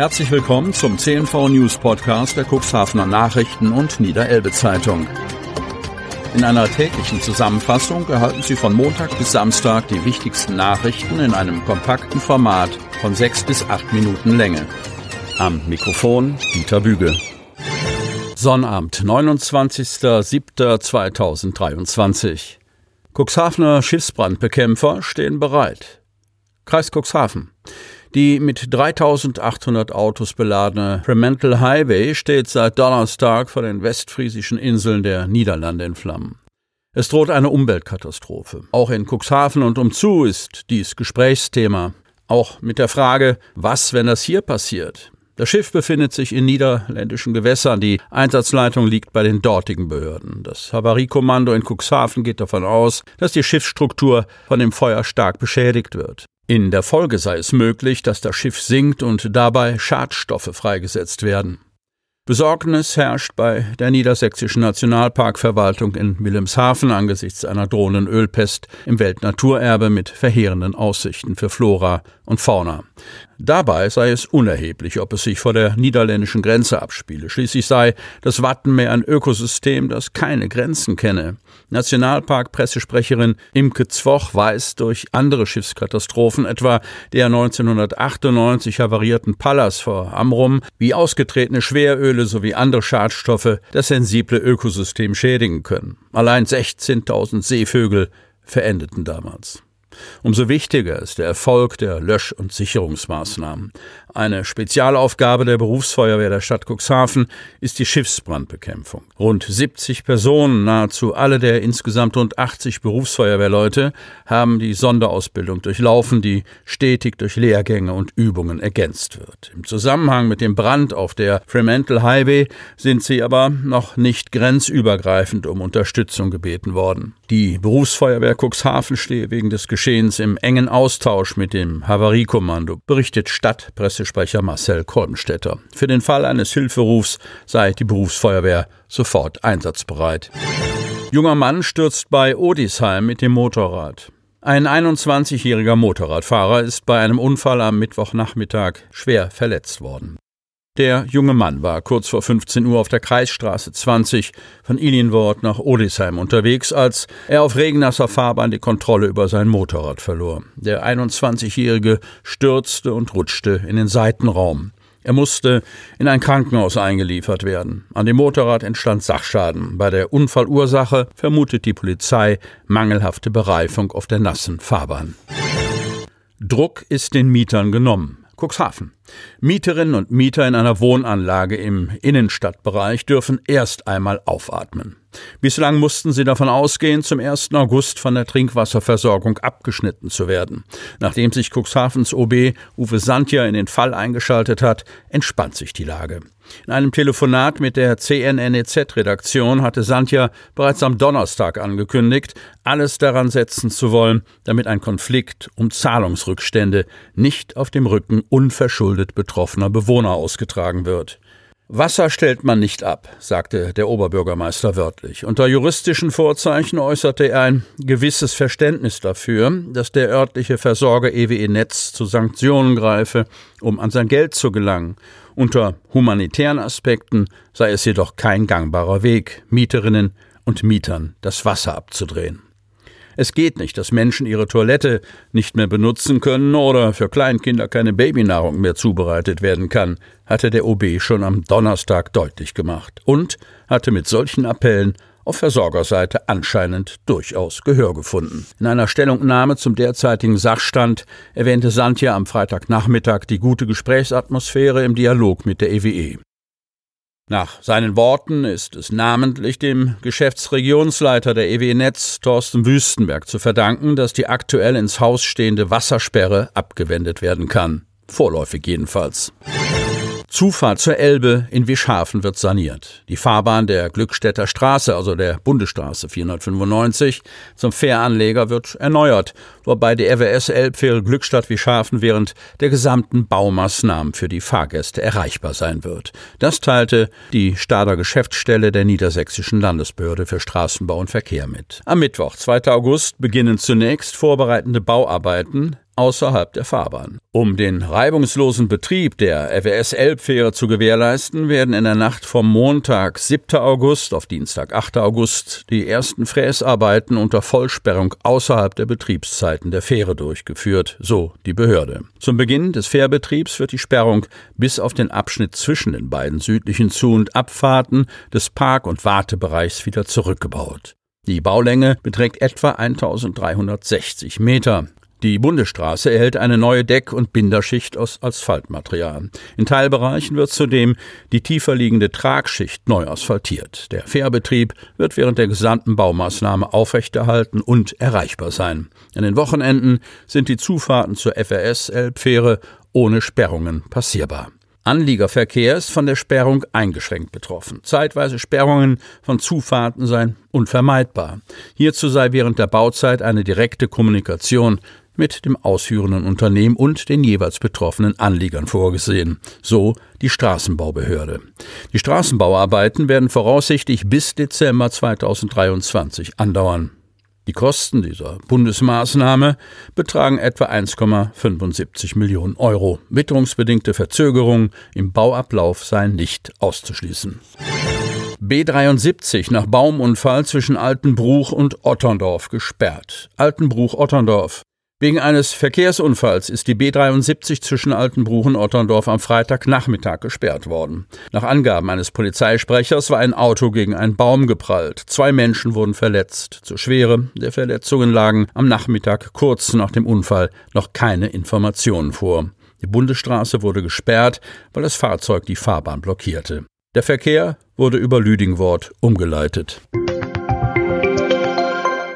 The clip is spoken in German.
Herzlich willkommen zum CNV News Podcast der Cuxhavener Nachrichten und Niederelbe Zeitung. In einer täglichen Zusammenfassung erhalten Sie von Montag bis Samstag die wichtigsten Nachrichten in einem kompakten Format von sechs bis acht Minuten Länge. Am Mikrofon Dieter Büge. Sonnabend, 29.07.2023. Cuxhavener Schiffsbrandbekämpfer stehen bereit. Kreis Cuxhaven. Die mit 3800 Autos beladene Fremantle Highway steht seit Donnerstag vor den westfriesischen Inseln der Niederlande in Flammen. Es droht eine Umweltkatastrophe. Auch in Cuxhaven und umzu ist dies Gesprächsthema. Auch mit der Frage, was, wenn das hier passiert? Das Schiff befindet sich in niederländischen Gewässern. Die Einsatzleitung liegt bei den dortigen Behörden. Das Havariekommando in Cuxhaven geht davon aus, dass die Schiffsstruktur von dem Feuer stark beschädigt wird. In der Folge sei es möglich, dass das Schiff sinkt und dabei Schadstoffe freigesetzt werden. Besorgnis herrscht bei der Niedersächsischen Nationalparkverwaltung in Wilhelmshaven angesichts einer drohenden Ölpest im Weltnaturerbe mit verheerenden Aussichten für Flora und Fauna. Dabei sei es unerheblich, ob es sich vor der niederländischen Grenze abspiele. Schließlich sei das Wattenmeer ein Ökosystem, das keine Grenzen kenne. Nationalpark-Pressesprecherin Imke Zwoch weist durch andere Schiffskatastrophen, etwa der 1998 havarierten Pallas vor Amrum, wie ausgetretene Schweröle sowie andere Schadstoffe das sensible Ökosystem schädigen können. Allein 16.000 Seevögel verendeten damals. Umso wichtiger ist der Erfolg der Lösch- und Sicherungsmaßnahmen. Eine Spezialaufgabe der Berufsfeuerwehr der Stadt Cuxhaven ist die Schiffsbrandbekämpfung. Rund 70 Personen, nahezu alle der insgesamt rund 80 Berufsfeuerwehrleute, haben die Sonderausbildung durchlaufen, die stetig durch Lehrgänge und Übungen ergänzt wird. Im Zusammenhang mit dem Brand auf der Fremantle Highway sind sie aber noch nicht grenzübergreifend um Unterstützung gebeten worden. Die Berufsfeuerwehr Cuxhaven stehe wegen des Geschehens im engen Austausch mit dem Havariekommando, berichtet Stadtpresse Pressesprecher Marcel Kolmstetter. Für den Fall eines Hilferufs sei die Berufsfeuerwehr sofort einsatzbereit. Junger Mann stürzt bei Odisheim mit dem Motorrad. Ein 21-jähriger Motorradfahrer ist bei einem Unfall am Mittwochnachmittag schwer verletzt worden. Der junge Mann war kurz vor 15 Uhr auf der Kreisstraße 20 von Ilienwort nach Odisheim unterwegs, als er auf regennasser Fahrbahn die Kontrolle über sein Motorrad verlor. Der 21-Jährige stürzte und rutschte in den Seitenraum. Er musste in ein Krankenhaus eingeliefert werden. An dem Motorrad entstand Sachschaden. Bei der Unfallursache vermutet die Polizei mangelhafte Bereifung auf der nassen Fahrbahn. Druck ist den Mietern genommen. Cuxhaven. Mieterinnen und Mieter in einer Wohnanlage im Innenstadtbereich dürfen erst einmal aufatmen. Bislang mussten sie davon ausgehen, zum 1. August von der Trinkwasserversorgung abgeschnitten zu werden. Nachdem sich Cuxhavens OB Uwe Santja in den Fall eingeschaltet hat, entspannt sich die Lage. In einem Telefonat mit der CNNEZ-Redaktion hatte Santja bereits am Donnerstag angekündigt, alles daran setzen zu wollen, damit ein Konflikt um Zahlungsrückstände nicht auf dem Rücken unverschuldet betroffener Bewohner ausgetragen wird. Wasser stellt man nicht ab, sagte der Oberbürgermeister wörtlich. Unter juristischen Vorzeichen äußerte er ein gewisses Verständnis dafür, dass der örtliche Versorger EWE Netz zu Sanktionen greife, um an sein Geld zu gelangen. Unter humanitären Aspekten sei es jedoch kein gangbarer Weg, Mieterinnen und Mietern das Wasser abzudrehen. Es geht nicht, dass Menschen ihre Toilette nicht mehr benutzen können oder für Kleinkinder keine Babynahrung mehr zubereitet werden kann, hatte der OB schon am Donnerstag deutlich gemacht und hatte mit solchen Appellen auf Versorgerseite anscheinend durchaus Gehör gefunden. In einer Stellungnahme zum derzeitigen Sachstand erwähnte Santja am Freitagnachmittag die gute Gesprächsatmosphäre im Dialog mit der EWE. Nach seinen Worten ist es namentlich dem Geschäftsregionsleiter der EW Netz, Thorsten Wüstenberg, zu verdanken, dass die aktuell ins Haus stehende Wassersperre abgewendet werden kann. Vorläufig jedenfalls. Zufahrt zur Elbe in Wischhafen wird saniert. Die Fahrbahn der Glückstädter Straße, also der Bundesstraße 495, zum Fähranleger wird erneuert, wobei die RWS Elbfähre Glückstadt Wischhafen während der gesamten Baumaßnahmen für die Fahrgäste erreichbar sein wird. Das teilte die Stader Geschäftsstelle der Niedersächsischen Landesbehörde für Straßenbau und Verkehr mit. Am Mittwoch, 2. August, beginnen zunächst vorbereitende Bauarbeiten außerhalb der Fahrbahn. Um den reibungslosen Betrieb der FWS Elbfähre zu gewährleisten, werden in der Nacht vom Montag 7. August auf Dienstag 8. August die ersten Fräsarbeiten unter Vollsperrung außerhalb der Betriebszeiten der Fähre durchgeführt, so die Behörde. Zum Beginn des Fährbetriebs wird die Sperrung bis auf den Abschnitt zwischen den beiden südlichen Zu- und Abfahrten des Park- und Wartebereichs wieder zurückgebaut. Die Baulänge beträgt etwa 1360 Meter. Die Bundesstraße erhält eine neue Deck- und Binderschicht aus Asphaltmaterial. In Teilbereichen wird zudem die tiefer liegende Tragschicht neu asphaltiert. Der Fährbetrieb wird während der gesamten Baumaßnahme aufrechterhalten und erreichbar sein. An den Wochenenden sind die Zufahrten zur FRS-Elbfähre ohne Sperrungen passierbar. Anliegerverkehr ist von der Sperrung eingeschränkt betroffen. Zeitweise Sperrungen von Zufahrten seien unvermeidbar. Hierzu sei während der Bauzeit eine direkte Kommunikation mit dem ausführenden Unternehmen und den jeweils betroffenen Anliegern vorgesehen, so die Straßenbaubehörde. Die Straßenbauarbeiten werden voraussichtlich bis Dezember 2023 andauern. Die Kosten dieser Bundesmaßnahme betragen etwa 1,75 Millionen Euro. Witterungsbedingte Verzögerungen im Bauablauf seien nicht auszuschließen. B73 nach Baumunfall zwischen Altenbruch und Otterndorf gesperrt. Altenbruch-Otterndorf. Wegen eines Verkehrsunfalls ist die B73 zwischen Altenbruch und Otterndorf am Freitagnachmittag gesperrt worden. Nach Angaben eines Polizeisprechers war ein Auto gegen einen Baum geprallt. Zwei Menschen wurden verletzt. Zur Schwere der Verletzungen lagen am Nachmittag kurz nach dem Unfall noch keine Informationen vor. Die Bundesstraße wurde gesperrt, weil das Fahrzeug die Fahrbahn blockierte. Der Verkehr wurde über Lüdingwort umgeleitet.